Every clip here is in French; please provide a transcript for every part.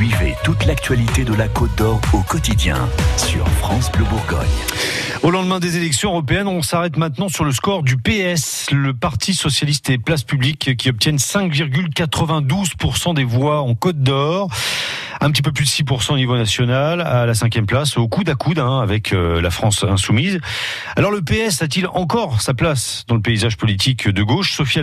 Suivez toute l'actualité de la Côte d'Or au quotidien sur France Bleu Bourgogne. Au lendemain des élections européennes, on s'arrête maintenant sur le score du PS, le Parti socialiste et place publique qui obtiennent 5,92% des voix en Côte d'Or un petit peu plus de 6% au niveau national, à la cinquième place, au coude à coude hein, avec euh, la France insoumise. Alors le PS a-t-il encore sa place dans le paysage politique de gauche Sophie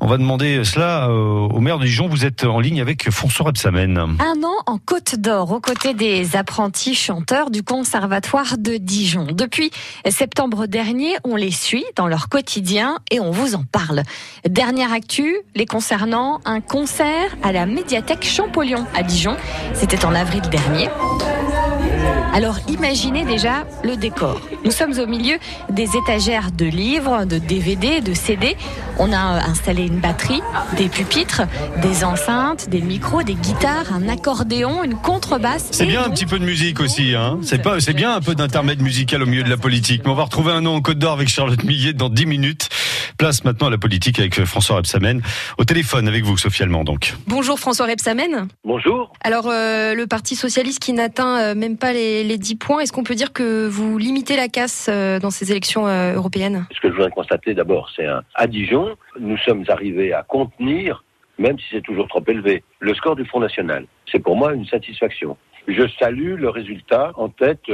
on va demander cela euh, au maire de Dijon. Vous êtes en ligne avec François Rebsamen. Un an en Côte d'Or, aux côtés des apprentis chanteurs du Conservatoire de Dijon. Depuis septembre dernier, on les suit dans leur quotidien et on vous en parle. Dernière actu, les concernant, un concert à la médiathèque Champollion à Dijon c'était en avril dernier. Alors imaginez déjà le décor. Nous sommes au milieu des étagères de livres, de DVD, de CD. On a installé une batterie, des pupitres, des enceintes, des micros, des guitares, un accordéon, une contrebasse. C'est bien un petit peu de musique aussi, hein. C'est pas, c'est bien un peu d'intermède musical au milieu de la politique. Mais on va retrouver un nom en Côte d'Or avec Charlotte Millet dans 10 minutes. Place maintenant à la politique avec François Repsamen. Au téléphone avec vous, Sophie Allemand, donc. Bonjour François Repsamen. Bonjour. Alors, euh, le Parti Socialiste qui n'atteint euh, même pas les, les 10 points, est-ce qu'on peut dire que vous limitez la casse euh, dans ces élections européennes? Ce que je voudrais constater d'abord, c'est à Dijon, nous sommes arrivés à contenir, même si c'est toujours trop élevé, le score du Front National. C'est pour moi une satisfaction. Je salue le résultat en tête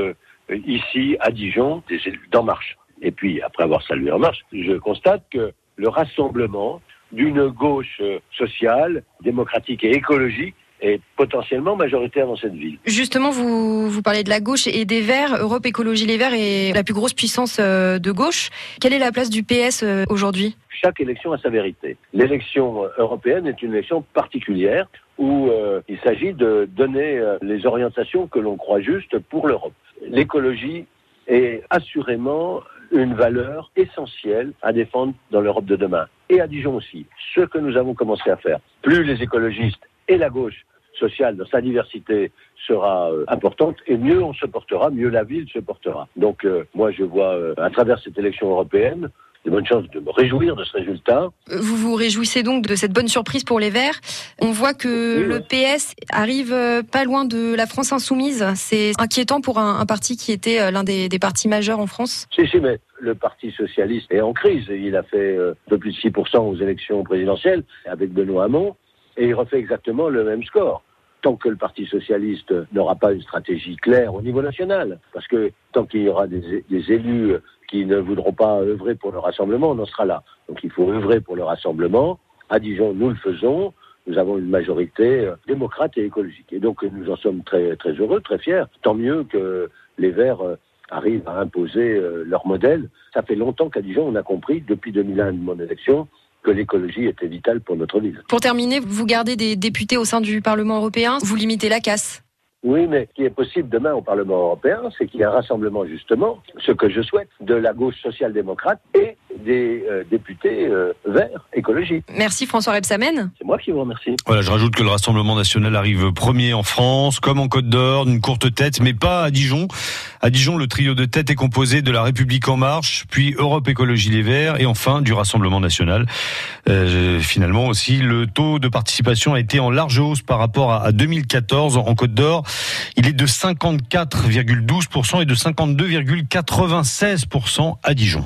ici à Dijon des d'En Marche. Et puis, après avoir salué En Marche, je constate que le rassemblement d'une gauche sociale, démocratique et écologique est potentiellement majoritaire dans cette ville. Justement, vous, vous parlez de la gauche et des Verts. Europe Écologie Les Verts est la plus grosse puissance euh, de gauche. Quelle est la place du PS euh, aujourd'hui? Chaque élection a sa vérité. L'élection européenne est une élection particulière où euh, il s'agit de donner les orientations que l'on croit justes pour l'Europe. L'écologie est assurément une valeur essentielle à défendre dans l'Europe de demain. Et à Dijon aussi. Ce que nous avons commencé à faire. Plus les écologistes et la gauche sociale dans sa diversité sera euh, importante et mieux on se portera, mieux la ville se portera. Donc euh, moi je vois euh, à travers cette élection européenne de bonnes chances de me réjouir de ce résultat. Vous vous réjouissez donc de cette bonne surprise pour les Verts. On voit que le PS arrive pas loin de la France insoumise. C'est inquiétant pour un, parti qui était l'un des, partis majeurs en France. Si, si, mais le Parti socialiste est en crise. Il a fait de plus de 6% aux élections présidentielles avec Benoît Hamon et il refait exactement le même score. Tant que le Parti socialiste n'aura pas une stratégie claire au niveau national, parce que tant qu'il y aura des, élus qui ne voudront pas œuvrer pour le rassemblement, on en sera là. Donc il faut œuvrer pour le rassemblement. À Dijon, nous le faisons. Nous avons une majorité euh, démocrate et écologique. Et donc nous en sommes très, heureux, très fiers. Tant mieux que les Verts euh, arrivent à imposer euh, leur modèle. Ça fait longtemps qu'à Dijon, on a compris, depuis 2001 de mon élection, que l'écologie était vitale pour notre ville. Pour terminer, vous gardez des députés au sein du Parlement européen, vous limitez la casse. Oui, mais ce qui est possible demain au Parlement européen, c'est qu'il y ait un rassemblement justement, ce que je souhaite, de la gauche social-démocrate et des euh, députés euh, verts écologiques. Merci François Rebsamen. C'est moi qui vous remercie. Voilà, je rajoute que le Rassemblement national arrive premier en France, comme en Côte d'Or, d'une courte tête, mais pas à Dijon. À Dijon, le trio de tête est composé de la République en marche, puis Europe Écologie Les Verts, et enfin du Rassemblement national. Euh, finalement aussi, le taux de participation a été en large hausse par rapport à 2014 en Côte d'Or. Il est de 54,12% et de 52,96% à Dijon.